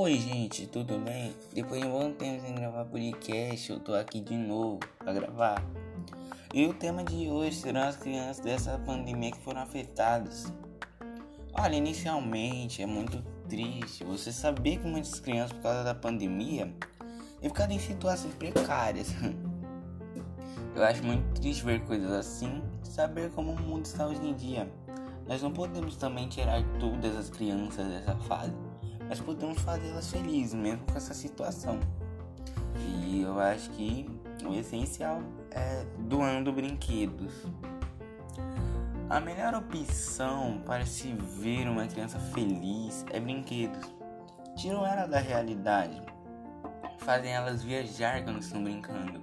Oi, gente, tudo bem? Depois de um bom tempo sem gravar podcast, eu tô aqui de novo pra gravar. E o tema de hoje serão as crianças dessa pandemia que foram afetadas. Olha, inicialmente é muito triste você saber que muitas crianças, por causa da pandemia, ficado em situações precárias. Eu acho muito triste ver coisas assim, saber como o mundo está hoje em dia. Nós não podemos também tirar todas as crianças dessa fase mas podemos fazê-las felizes mesmo com essa situação. E eu acho que o essencial é doando brinquedos. A melhor opção para se ver uma criança feliz é brinquedos. Tiram ela da realidade, fazem elas viajar quando estão brincando.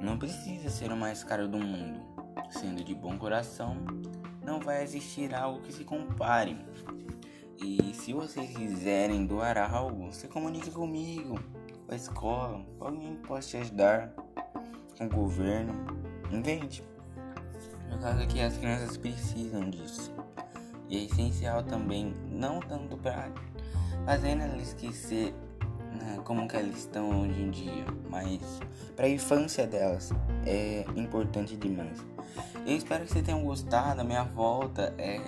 Não precisa ser o mais caro do mundo. Sendo de bom coração, não vai existir algo que se compare. E se vocês quiserem doar algo, se comunique comigo, com a escola, alguém pode te ajudar, com o governo, entende? No caso aqui, as crianças precisam disso. E é essencial também, não tanto para fazer elas esquecer né, como que elas estão hoje em dia, mas para a infância delas é importante demais. Eu espero que vocês tenham gostado. A minha volta é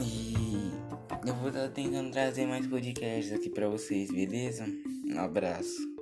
e eu vou estar tentando trazer mais podcasts aqui para vocês, beleza? Um abraço.